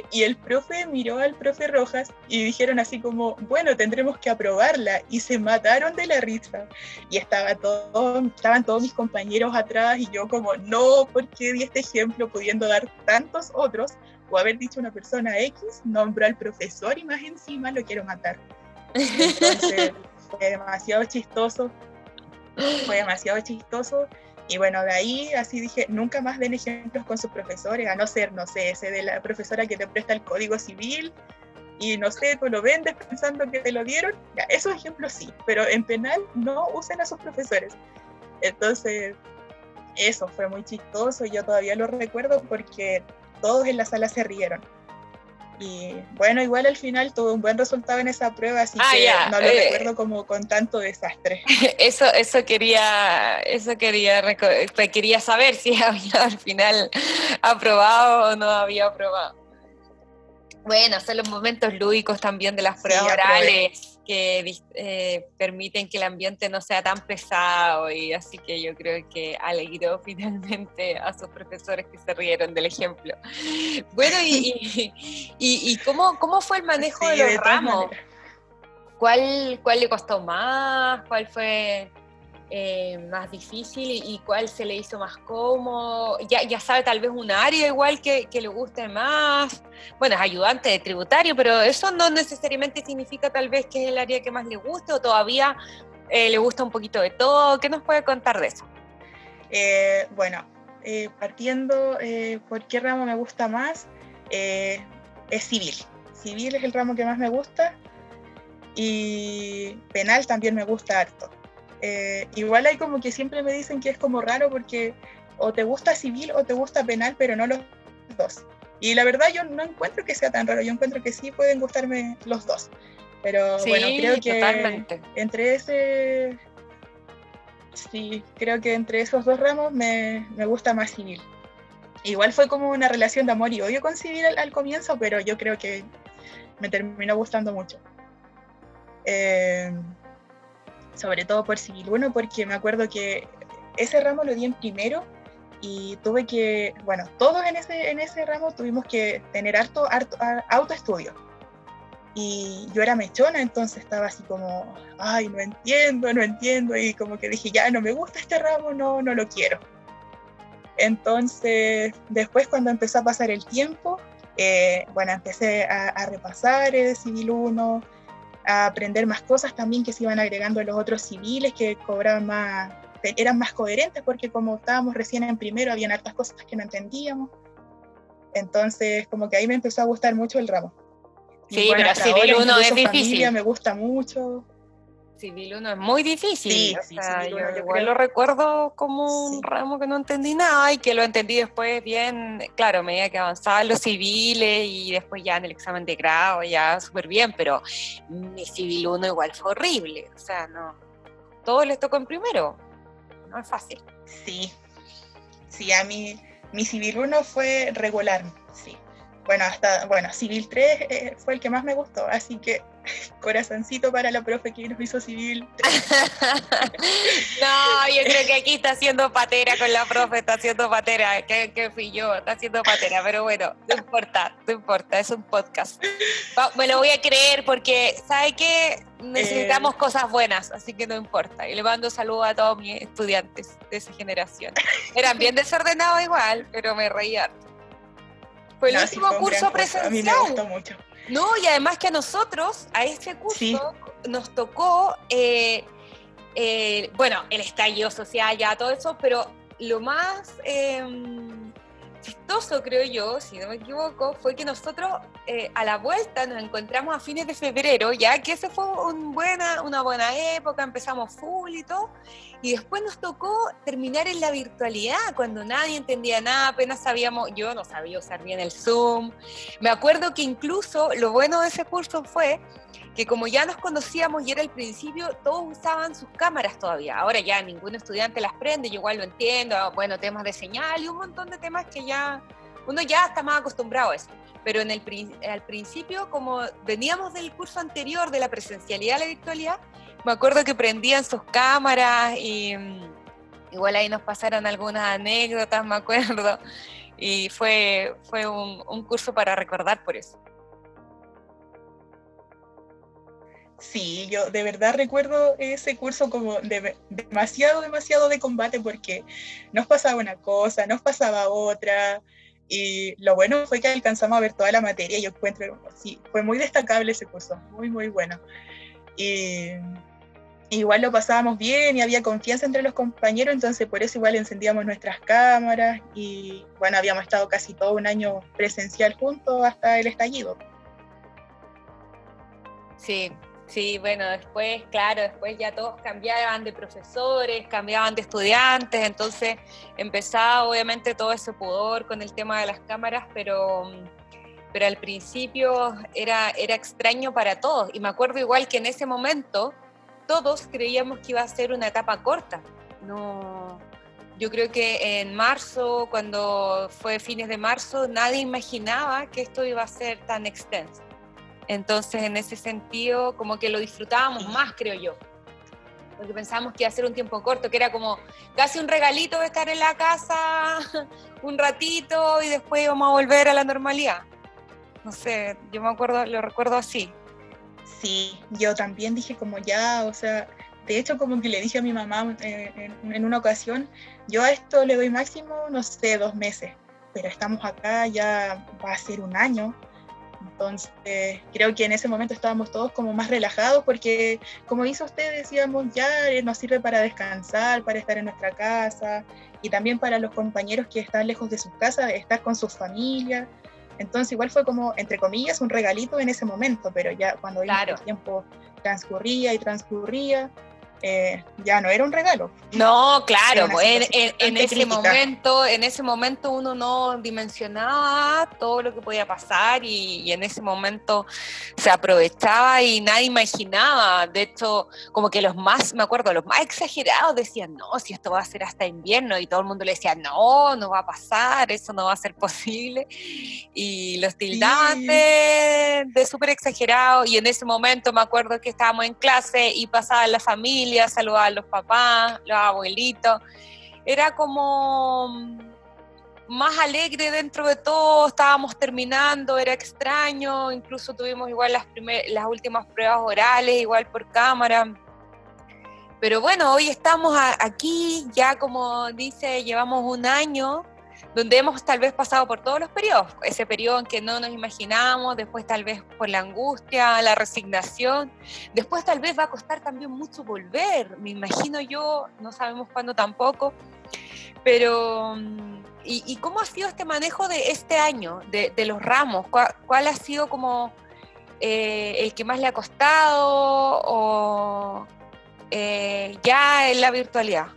y el profe miró al profe Rojas y dijeron así como, bueno, tendremos que aprobarla. Y se mataron de la risa. Y estaba todo, estaban todos mis compañeros atrás y yo como, no, ¿por qué di este ejemplo pudiendo dar tantos otros? O haber dicho una persona X, nombró al profesor y más encima lo quiero matar. (laughs) Entonces fue demasiado chistoso. Fue demasiado chistoso y bueno, de ahí así dije, nunca más den ejemplos con sus profesores, a no ser, no sé, ese de la profesora que te presta el código civil y no sé, tú lo vendes pensando que te lo dieron. Ya, esos ejemplos sí, pero en penal no usen a sus profesores. Entonces, eso fue muy chistoso, yo todavía lo recuerdo porque todos en la sala se rieron. Y bueno, igual al final tuve un buen resultado en esa prueba, así ah, que no lo eh, recuerdo como con tanto desastre. (laughs) Eso, eso quería, eso quería, quería saber si (laughs) había al final aprobado o no había aprobado. Bueno, son los momentos lúdicos también de las pruebas orales que eh, permiten que el ambiente no sea tan pesado y así que yo creo que alegró (laughs) finalmente a sus profesores que se rieron del ejemplo. Bueno, ¿y, y, (laughs) cómo, cómo, fue el manejo de los ramos? ¿Cuál, ¿Cuál le costó más? ¿Cuál fue eh, más difícil y, cuál se le hizo más cómodo. Ya, ya sabe tal vez un área igual que, que, le guste más. Bueno, es ayudante de tributario, pero eso no necesariamente significa tal vez que es el área que más le guste o todavía eh, le gusta un poquito de todo. ¿Qué nos puede contar de eso? Eh, bueno, partiendo por qué ramo me gusta más, es civil. Civil es el ramo que más me gusta y penal también me gusta harto. Eh, igual hay como que siempre me dicen que es como raro porque o te gusta civil o te gusta penal, pero no los dos. Y la verdad yo no encuentro que sea tan raro, yo encuentro que sí pueden gustarme los dos. Pero bueno, creo que entre ese... Sí, creo que entre esos dos ramos me, me, gusta más civil. Igual fue como una relación de amor y odio con civil al, comienzo, pero yo creo que me terminó gustando mucho. Eh, sobre todo por civil. Bueno, porque me acuerdo que ese ramo lo di en primero y tuve que, bueno, todos en ese, en ese ramo tuvimos que tener harto, harto autoestudio. Y yo era mechona, entonces estaba así como, ay, no entiendo, no entiendo, y como que dije, ya no me gusta este ramo, no, no lo quiero. Entonces, después cuando empezó a pasar el tiempo, eh, bueno, empecé a, repasar el Civil 1, a aprender más cosas también que se iban agregando los otros civiles que cobraban más, eran más coherentes porque como estábamos recién en primero, habían hartas cosas que no entendíamos. Entonces, como que ahí me empezó a gustar mucho el ramo. Sí, pero Civil 1 es difícil. Me gusta mucho. Civil 1 es muy difícil. yo, igual lo recuerdo como un ramo que no entendí nada y que lo entendí después bien, claro, a medida que avanzaban los civiles y después ya en el examen de grado ya súper bien, pero mi Civil 1 igual fue horrible. O sea, no. Todo les tocó en primero. No es fácil. Sí. Sí, a mí mi Civil 1 fue regular, sí. Bueno, hasta, bueno, Civil 3 eh, fue el que más me gustó, así que corazoncito para la profe que nos hizo Civil 3. (laughs) no, yo creo que aquí está haciendo patera con la profe, está haciendo patera, que, fui yo, está haciendo patera, pero bueno, no importa, no importa, es un podcast. Me lo voy a creer porque, ¿sabe qué? Necesitamos eh. cosas buenas, así que no importa. Y le mando saludos a todos mis estudiantes de esa generación. Eran bien desordenados igual, pero me reían. Fue el último curso presencial. A mí me gustó mucho. No, y además que a nosotros, a ese curso, nos tocó, eh, eh, bueno, el estallido social, ya todo eso, pero lo más em, chistoso, creo yo, si no me equivoco, fue que nosotros eh, a la vuelta nos encontramos a fines de febrero, ya que ese fue una buena época, empezamos full y todo, y después nos tocó terminar en la virtualidad, cuando nadie entendía nada, apenas sabíamos, yo no sabía usar bien el Zoom. Me acuerdo que incluso lo bueno de ese curso fue que como ya nos conocíamos y era el principio, todos usaban sus cámaras todavía. Ahora ya ningún estudiante las prende, yo igual lo entiendo, bueno, temas de señal y un montón de temas que ya uno ya está más acostumbrado a eso. Pero en el, al principio, como veníamos del curso anterior de la presencialidad a la virtualidad, me acuerdo que prendían sus cámaras y mm, igual ahí nos pasaron algunas anécdotas, me acuerdo. Y fue, fue un curso para recordar por eso. Sí, yo de verdad recuerdo ese curso como demasiado, demasiado de combate porque nos pasaba una cosa, nos pasaba otra. Y lo bueno fue que alcanzamos a ver toda la materia. Yo encuentro, sí, fue muy destacable ese curso, muy, muy bueno. Y igual lo pasábamos bien y había confianza entre los compañeros, entonces por eso igual encendíamos nuestras cámaras y bueno, habíamos estado casi todo un año presencial juntos hasta el estallido. Sí, Sí, bueno, después, claro, después ya todos cambiaban de profesores, cambiaban de estudiantes, entonces empezaba obviamente todo ese pudor con el tema de las cámaras, pero, pero al principio era, era extraño para todos. Y me acuerdo igual que en ese momento todos creíamos que iba a ser una etapa corta. No, yo creo que en marzo, cuando fue fines de marzo, nadie imaginaba que esto iba a ser tan extenso. Entonces, en ese sentido, como que lo disfrutábamos más, creo yo. Porque pensábamos que iba a ser un tiempo corto, que era como casi un regalito estar en la casa (laughs) un ratito y después íbamos a volver a la normalidad. No sé, yo me acuerdo, lo recuerdo así. Sí, yo también dije como ya, o sea, de hecho como que le dije a mi mamá eh, en, una ocasión, yo a esto le doy máximo, no sé, dos meses, pero estamos acá, ya va a ser un año, entonces, creo que en ese momento estábamos todos como más relajados porque, como dice usted, decíamos, ya nos sirve para descansar, para estar en nuestra casa y también para los compañeros que están lejos de sus casas, estar con sus familias. Entonces, igual fue como, entre comillas, un regalito en ese momento, pero ya cuando el tiempo transcurría y transcurría, eh, ya no era un regalo. No, claro, en, ese momento, en ese momento uno no dimensionaba todo lo que podía pasar y, en ese momento se aprovechaba y nadie imaginaba. De hecho, como que los más, me acuerdo, los más exagerados decían, no, si esto va a ser hasta invierno y todo el mundo le decía, no, no va a pasar, eso no va a ser posible. Y los tildaban de, de súper exagerado y en ese momento me acuerdo que estábamos en clase y pasaba la familia saludar a los papás, los abuelitos. Era como más alegre dentro de todo, estábamos terminando, era extraño, incluso tuvimos igual las, las últimas pruebas orales, igual por cámara. Pero bueno, hoy estamos aquí, ya como dice, llevamos un año donde hemos tal vez pasado por todos los periodos, ese periodo en que no nos imaginamos, después tal vez por la angustia, la resignación, después tal vez va a costar también mucho volver, me imagino yo, no sabemos cuándo tampoco, pero ¿y, cómo ha sido este manejo de este año, de, los ramos? ¿Cuál, ha sido como eh, el que más le ha costado o eh, ya en la virtualidad?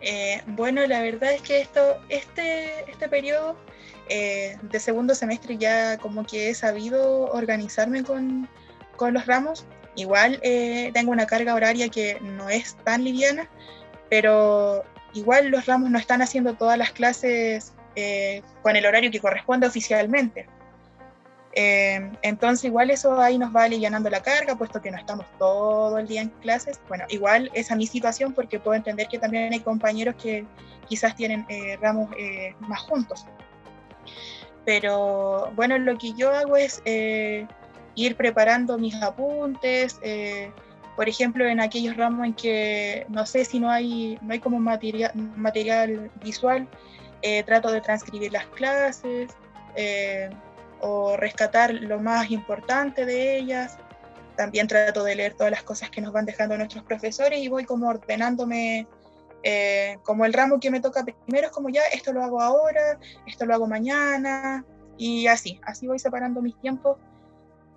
Eh, bueno, la verdad es que esto, este, este periodo eh, de segundo semestre ya como que he sabido organizarme con, con los ramos. Igual eh, tengo una carga horaria que no es tan liviana, pero igual los ramos no están haciendo todas las clases con el horario que corresponde oficialmente. Eh, entonces igual eso ahí nos va aliviando la carga, puesto que no estamos todo el día en clases. Bueno, igual esa es mi situación porque puedo entender que también hay compañeros que quizás tienen eh, ramos eh, más juntos. Pero bueno, lo que yo hago es ir preparando mis apuntes, por ejemplo, en aquellos ramos en que no sé si no hay, no hay como material, material visual, trato de transcribir las clases o rescatar lo más importante de ellas. También trato de leer todas las cosas que nos van dejando nuestros profesores y voy como ordenándome eh, como el ramo que me toca primero es como ya, esto lo hago ahora, esto lo hago mañana y así, así voy separando mis tiempos.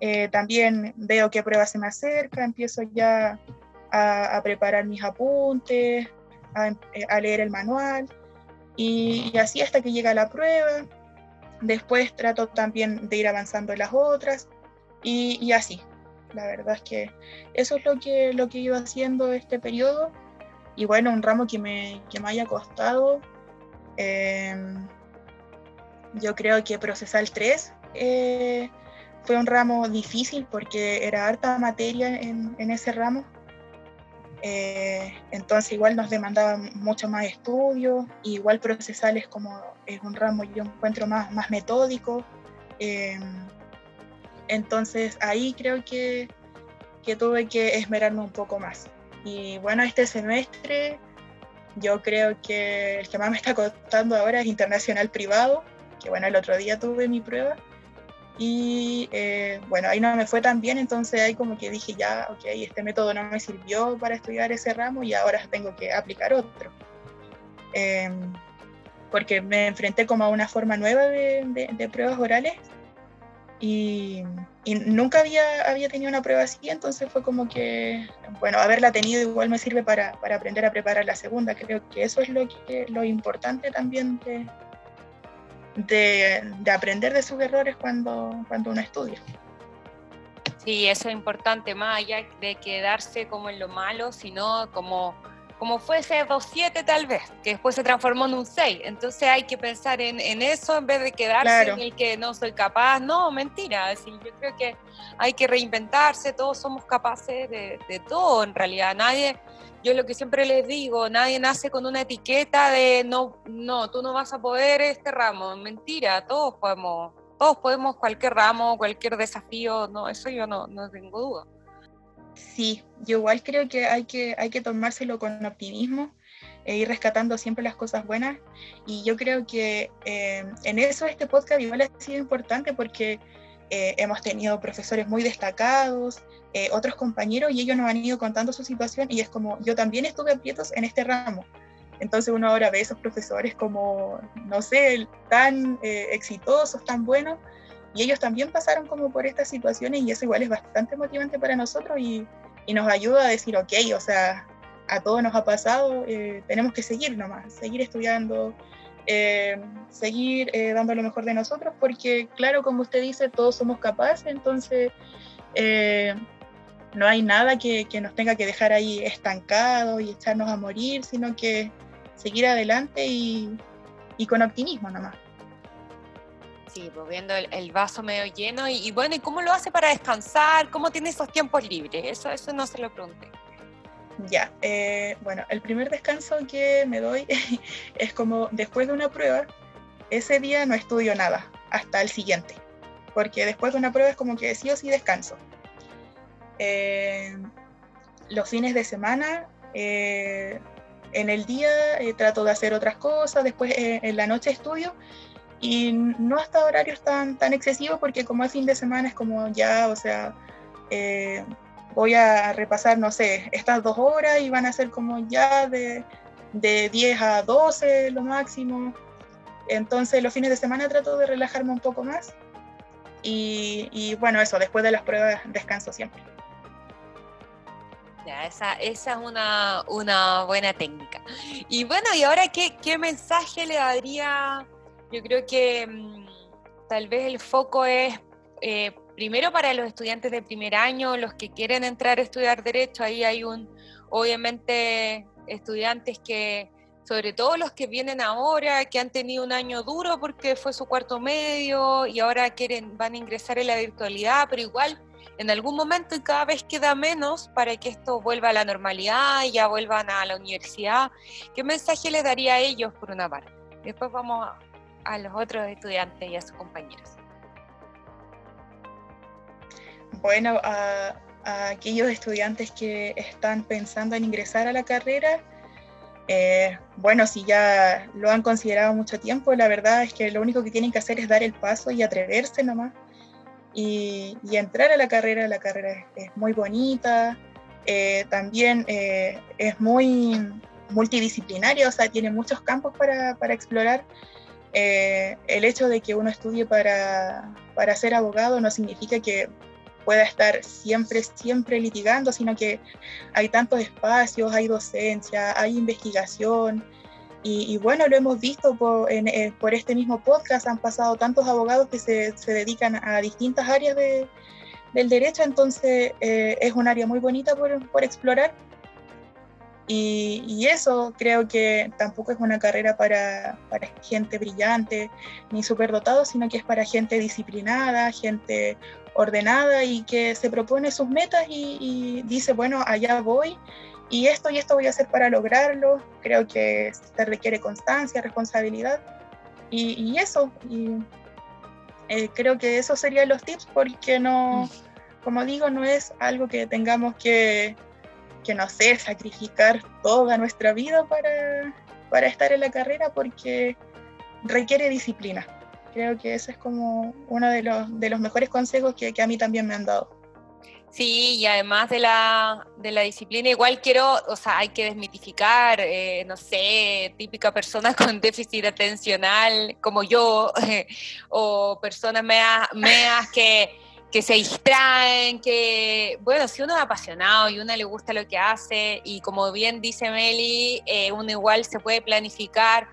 Eh, también veo qué prueba se me acerca, empiezo ya a, preparar mis apuntes, a, leer el manual y así hasta que llega la prueba Después trato también de ir avanzando en las otras y, así. La verdad es que eso es lo que, lo que he ido haciendo este periodo. Y bueno, un ramo que me, que me haya costado, em, yo creo que Procesal 3 eh, fue un ramo difícil porque era harta materia en, en ese ramo. Eh, entonces igual nos demandaban mucho más estudio, igual procesales como es un ramo yo encuentro más, más metódico. Eh, entonces ahí creo que, que tuve que esmerarme un poco más. Y bueno, este semestre yo creo que el que más me está costando ahora es internacional privado, que bueno, el otro día tuve mi prueba y eh, bueno, ahí no me fue tan bien, entonces ahí como que dije, ya, ok, este método no me sirvió para estudiar ese ramo y ahora tengo que aplicar otro. Em, porque me enfrenté como a una forma nueva de, de, pruebas orales y, y, nunca había, había tenido una prueba así, entonces fue como que, bueno, haberla tenido igual me sirve para, para aprender a preparar la segunda. Creo que eso es lo, que, lo importante también de, de, aprender de sus errores cuando, cuando uno estudia. Sí, eso es importante, más allá de quedarse como en lo malo, sino como, como fuese 2-7 tal vez, que después se transformó en un 6. Entonces hay que pensar en, en eso en vez de quedarse en el que no soy capaz. No, mentira. yo creo que hay que reinventarse, todos somos capaces de, de todo en realidad. Nadie, yo lo que siempre les digo, nadie nace con una etiqueta de no, no, tú no vas a poder este ramo. Mentira, todos podemos, todos podemos cualquier ramo, cualquier desafío, no, eso yo no, no tengo duda. Sí, yo igual creo que hay que, hay que tomárselo con optimismo e ir rescatando siempre las cosas buenas. Y yo creo que eh, en eso este podcast igual ha sido importante porque eh, hemos tenido profesores muy destacados, eh, otros compañeros, y ellos nos han ido contando su situación y es como, yo también estuve aprietos en este ramo. Entonces uno ahora ve esos profesores como, no sé, tan eh, exitosos, tan buenos, y ellos también pasaron como por estas situaciones y eso igual es bastante motivante para nosotros y, y nos ayuda a decir, ok, o sea, a todos nos ha pasado, tenemos que seguir nomás, seguir estudiando, eh, seguir eh, dando lo mejor de nosotros, porque claro, como usted dice, todos somos capaces, entonces eh, no hay nada que, nos tenga que dejar ahí estancados y echarnos a morir, sino que seguir adelante y, y con optimismo nomás. Sí, pues viendo el, vaso medio lleno y, y, bueno, ¿y cómo lo hace para descansar? ¿Cómo tiene esos tiempos libres? Eso, eso no se lo pregunté. Ya, eh, bueno, el primer descanso que me doy (laughs) es como después de una prueba, ese día no estudio nada, hasta el siguiente, porque después de una prueba es como que sí o sí descanso. Eh, los fines de semana, eh, en el día trato de hacer otras cosas, después en la noche estudio y no hasta horarios tan, tan excesivos porque como es fin de semana es como ya, o sea, voy a repasar, no sé, estas dos horas y van a ser como ya de, de 10 a 12 lo máximo. Entonces los fines de semana trato de relajarme un poco más. Y, bueno, eso, después de las pruebas descanso siempre. Ya, esa, esa es una, una, buena técnica. Y bueno, ¿y ahora qué, qué mensaje le daría? Yo creo que mm, tal vez el foco es eh, primero para los estudiantes de primer año, los que quieren entrar a estudiar derecho, ahí hay un, obviamente, estudiantes que, sobre todo los que vienen ahora, que han tenido un año duro porque fue su cuarto medio y ahora quieren, van a ingresar en la virtualidad, pero igual en algún momento y cada vez queda menos para que esto vuelva a la normalidad y ya vuelvan a la universidad. ¿Qué mensaje les daría a ellos por una parte? Después vamos a los otros estudiantes y a sus compañeros bueno, a, aquellos estudiantes que están pensando en ingresar a la carrera, eh, bueno, si ya lo han considerado mucho tiempo, la verdad es que lo único que tienen que hacer es dar el paso y atreverse nomás y, entrar a la carrera. La carrera es, muy bonita, eh, también eh, es muy multidisciplinaria, o sea, tiene muchos campos para, para explorar. el hecho de que uno estudie para, para ser abogado no significa que pueda estar siempre, siempre litigando, sino que hay tantos espacios, hay docencia, hay investigación. Y, bueno, lo hemos visto por, eh, por, este mismo podcast, han pasado tantos abogados que se, se dedican a distintas áreas de, del derecho, entonces eh, es un área muy bonita por, por explorar. Y, y, eso creo que tampoco es una carrera para, para gente brillante ni superdotado, sino que es para gente disciplinada, gente ordenada y que se propone sus metas y, dice, bueno, allá voy y esto y esto voy a hacer para lograrlo. Creo que se requiere constancia, responsabilidad y, eso. Y eh, creo que esos serían los tips porque no, como digo, no es algo que tengamos que, que no sé, sacrificar toda nuestra vida para, para estar en la carrera porque requiere disciplina. Creo que ese es como uno de los, de los mejores consejos que, que a mí también me han dado. Sí, y además de la, de la disciplina, igual quiero, o sea, hay que desmitificar, eh, no sé, típica persona (laughs) con déficit atencional como yo, (laughs) o personas meas, meas que, que se distraen, que, bueno, si uno es apasionado y uno le gusta lo que hace, y como bien dice Meli, eh, uno igual se puede planificar,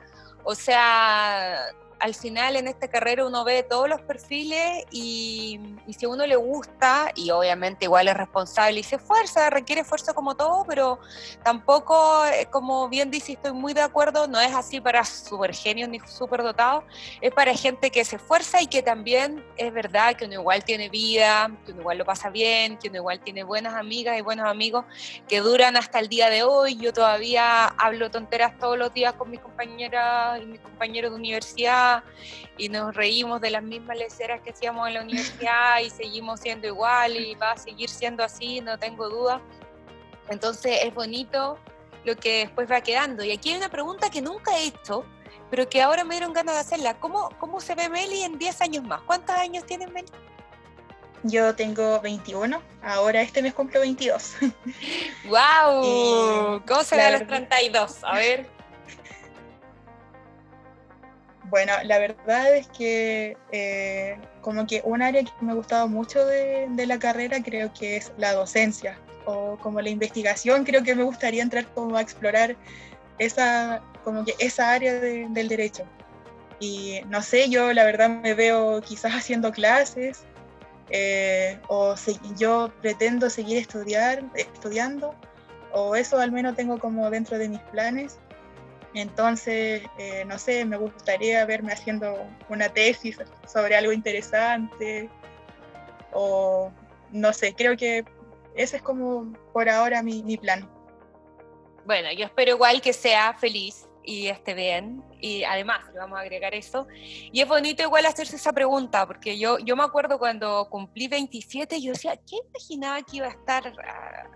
o sea, al final en esta carrera uno ve todos los perfiles y, si a uno le gusta, y obviamente igual es responsable y se esfuerza, requiere esfuerzo como todo, pero tampoco, eh, como bien dice, estoy muy de acuerdo, no es así para super genios ni super dotados, es para gente que se esfuerza y que también es verdad que uno igual tiene vida, que uno igual lo pasa bien, que uno igual tiene buenas amigas y buenos amigos que duran hasta el día de hoy. Yo todavía hablo tonteras todos los días con mis compañeras y mis compañeros de universidad y nos reímos de las mismas leceras que hacíamos en la universidad y seguimos siendo igual y va a seguir siendo así, no tengo duda. Entonces es bonito lo que después va quedando. Y aquí hay una pregunta que nunca he hecho, pero que ahora me dieron ganas de hacerla. ¿Cómo, cómo se ve Meli en 10 años más? ¿Cuántos años tiene Meli? Yo tengo 21, ahora este mes cumplo 22. ¡Wow! (laughs) ¿Cómo se ve a los 32? A ver. Bueno, la verdad es que eh, como que un área que me ha gustado mucho de, la carrera creo que es la docencia o como la investigación, creo que me gustaría entrar como a explorar esa, como que esa área del derecho. Y no sé, yo la verdad me veo quizás haciendo clases eh, o yo pretendo seguir estudiar, estudiando o eso al menos tengo como dentro de mis planes entonces, eh, no sé, me gustaría verme haciendo una tesis sobre algo interesante o no sé, creo que ese es como por ahora mi, plan. Bueno, yo espero igual que sea feliz y esté bien y además le vamos a agregar eso. Y es bonito igual hacerse esa pregunta, porque yo, yo me acuerdo cuando cumplí 27, yo decía, ¿qué imaginaba que iba a estar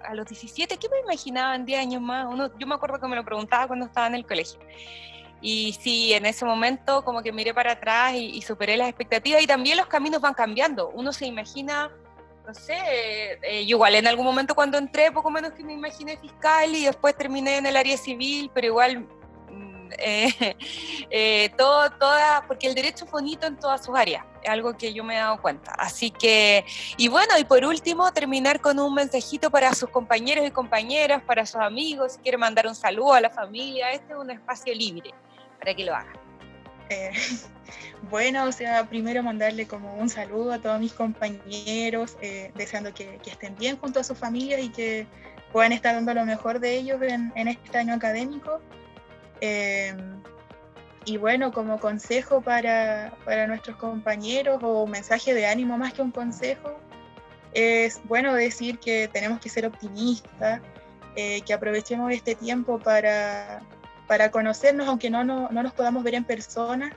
a, los 17? ¿Qué me imaginaba en 10 años más? Uno, yo me acuerdo que me lo preguntaba cuando estaba en el colegio. Y sí, en ese momento como que miré para atrás y, y superé las expectativas y también los caminos van cambiando. Uno se imagina no sé, eh, igual en algún momento cuando entré, poco menos que me imaginé fiscal y después terminé en el área civil, pero igual eh, (laughs) eh, todo, toda, porque el derecho es bonito en todas sus áreas, es algo que yo me he dado cuenta. Así que, y bueno, y por último, terminar con un mensajito para sus compañeros y compañeras, para sus amigos, si quiere mandar un saludo a la familia, este es un espacio libre para que lo hagan. (laughs) Bueno, o sea, primero mandarle como un saludo a todos mis compañeros, eh, deseando que, estén bien junto a su familia y que puedan estar dando lo mejor de ellos en, este año académico. Em, y bueno, como consejo para, nuestros compañeros o mensaje de ánimo más que un consejo, es bueno decir que tenemos que ser optimistas, eh, que aprovechemos este tiempo para, para conocernos, aunque no, no, no nos podamos ver en persona,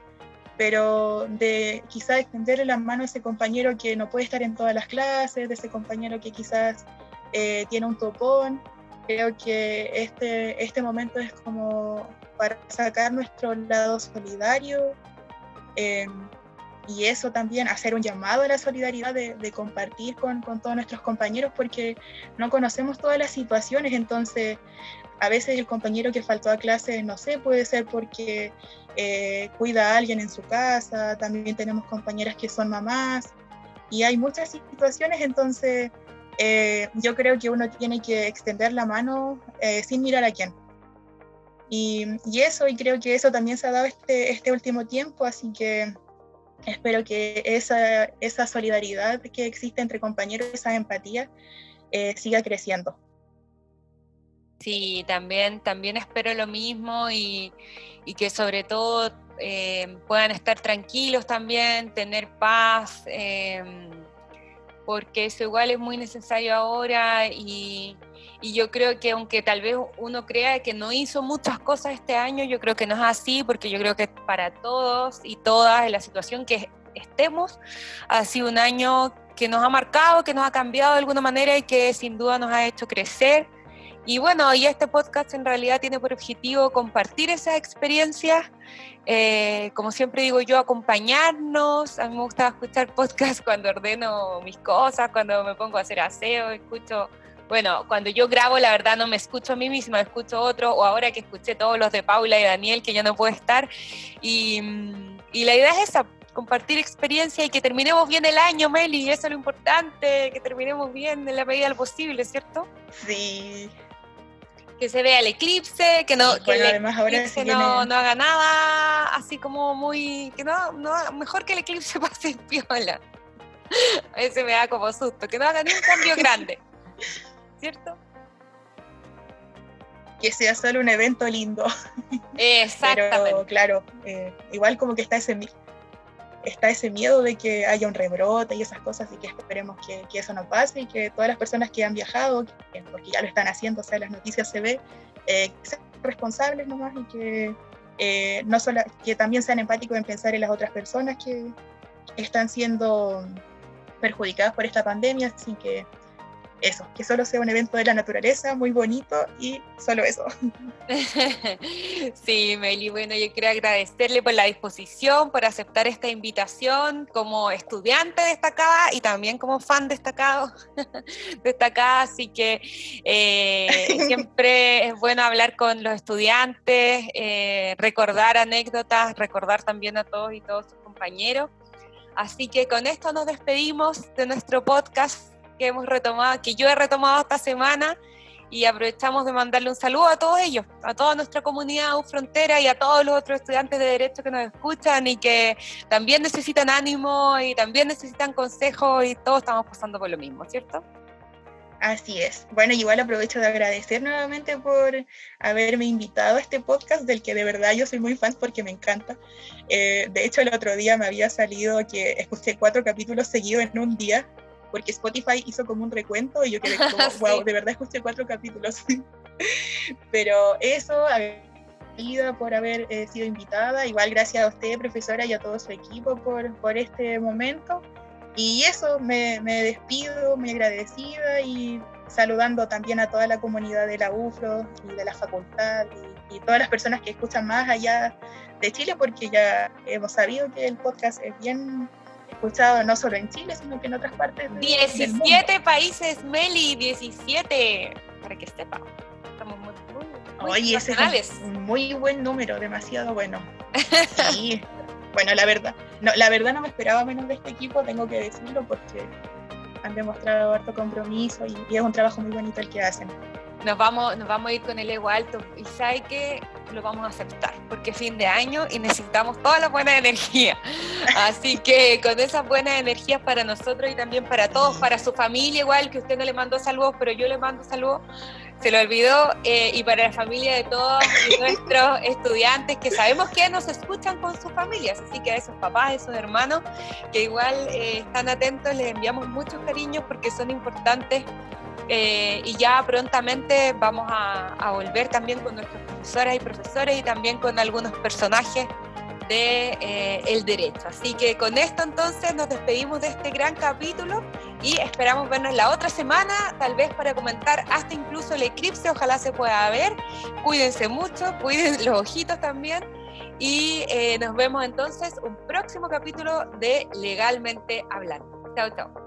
pero de quizás extenderle la mano a ese compañero que no puede estar en todas las clases, de ese compañero que quizás eh, tiene un topón. Creo que este, este momento es como para sacar nuestro lado solidario em, y eso también, hacer un llamado a la solidaridad de, de compartir con, con, todos nuestros compañeros porque no conocemos todas las situaciones, entonces a veces el compañero que faltó a clase, no sé, puede ser porque eh, cuida a alguien en su casa, también tenemos compañeras que son mamás y hay muchas situaciones, entonces eh, yo creo que uno tiene que extender la mano eh, sin mirar a quién. Y, y, eso, y creo que eso también se ha dado este, este último tiempo, así que espero que esa, esa solidaridad que existe entre compañeros, esa empatía, siga creciendo. Sí, también, también espero lo mismo y, que sobre todo eh, puedan estar tranquilos también, tener paz, em, porque eso igual es muy necesario ahora y, yo creo que aunque tal vez uno crea que no hizo muchas cosas este año, yo creo que no es así, porque yo creo que para todos y todas en la situación que estemos, ha sido un año que nos ha marcado, que nos ha cambiado de alguna manera y que sin duda nos ha hecho crecer y bueno, y este podcast en realidad tiene por objetivo compartir esas experiencias, eh, como siempre digo yo, acompañarnos. A mí me gusta escuchar (laughs) podcasts cuando ordeno mis cosas, cuando me pongo a hacer aseo, escucho, bueno, cuando yo grabo la verdad no me escucho a mí misma, escucho otro, o ahora que escuché todos los de Paula y Daniel, que ya no puedo estar. Y, y la idea es esa, compartir experiencia y que terminemos bien el año, Meli, eso es lo importante, que terminemos bien en la medida de lo posible, ¿cierto? Sí, que se vea el eclipse, que no, que no, haga nada así como muy, que no, no, mejor que el eclipse (laughs) pase en piola. A veces me da como susto, que no haga ni un cambio grande, (laughs) ¿cierto? Que sea solo un evento lindo. (laughs) Exactamente. Pero claro, eh, igual como que está ese está ese miedo de que haya un rebrote y esas cosas y que esperemos que, que eso no pase y que todas las personas que han viajado, porque ya lo están haciendo, o sea, las noticias se ve, eh, sean responsables nomás y que, eh, no solo, que también sean empáticos en pensar en las otras personas que están siendo perjudicadas por esta pandemia, así que eso, que solo sea un evento de la naturaleza muy bonito y solo eso. (laughs) Sí, Meli, bueno, yo quiero agradecerle por la disposición, por aceptar esta invitación como estudiante destacada y también como fan destacado, (laughs) destacada, así que eh, (laughs) siempre es bueno hablar con los estudiantes, eh, recordar anécdotas, recordar también a todos y todos sus compañeros. Así que con esto nos despedimos de nuestro podcast que hemos retomado, que yo he retomado esta semana y aprovechamos de mandarle un saludo a todos ellos, a toda nuestra comunidad Frontera y a todos los otros estudiantes de Derecho que nos escuchan y que también necesitan ánimo y también necesitan consejos y todos estamos pasando por lo mismo, ¿cierto? Así es. Bueno, igual aprovecho de agradecer nuevamente por haberme invitado a este podcast del que de verdad yo soy muy fan porque me encanta. Eh, de hecho, el otro día me había salido que escuché cuatro capítulos seguidos en un día porque Spotify hizo como un recuento y yo quedé (laughs) como, wow, de verdad escuché cuatro capítulos. (laughs) Pero eso, agradecida por haber eh, sido invitada. Igual gracias a usted, profesora, y a todo su equipo por, por este momento. Y eso, me, me despido, muy agradecida y saludando también a toda la comunidad de la UFRO y de la facultad y, y, todas las personas que escuchan más allá de Chile, porque ya hemos sabido que el podcast es bien escuchado no solo en Chile, sino que en otras partes. De, 17 países, Meli, 17, para que sepa. Estamos muy, muy, muy Oye, ese es un muy buen número, demasiado bueno. (laughs) Sí. bueno, la verdad, no, la verdad no me esperaba menos de este equipo, tengo que decirlo, porque han demostrado harto compromiso y, y es un trabajo muy bonito el que hacen nos vamos, nos vamos a ir con el ego alto y sabe que lo vamos a aceptar porque es fin de año y necesitamos toda la buena energía. (laughs) Así que con esas buenas energías para nosotros y también para todos, para su familia igual, que usted no le mandó saludos, pero yo le mando saludos, se lo olvidó, eh, y para la familia de todos (laughs) nuestros estudiantes que sabemos que nos escuchan con sus familias, así que a esos papás, a esos hermanos que igual eh, están atentos, les enviamos muchos cariños porque son importantes eh, y ya prontamente vamos a, a, volver también con nuestros profesoras y profesores y también con algunos personajes de eh, el derecho. Así que con esto entonces nos despedimos de este gran capítulo y esperamos vernos la otra semana, tal vez para comentar hasta incluso el eclipse, ojalá se pueda ver. Cuídense mucho, cuiden los ojitos también y eh, nos vemos entonces un próximo capítulo de Legalmente Hablando. Chao, chao.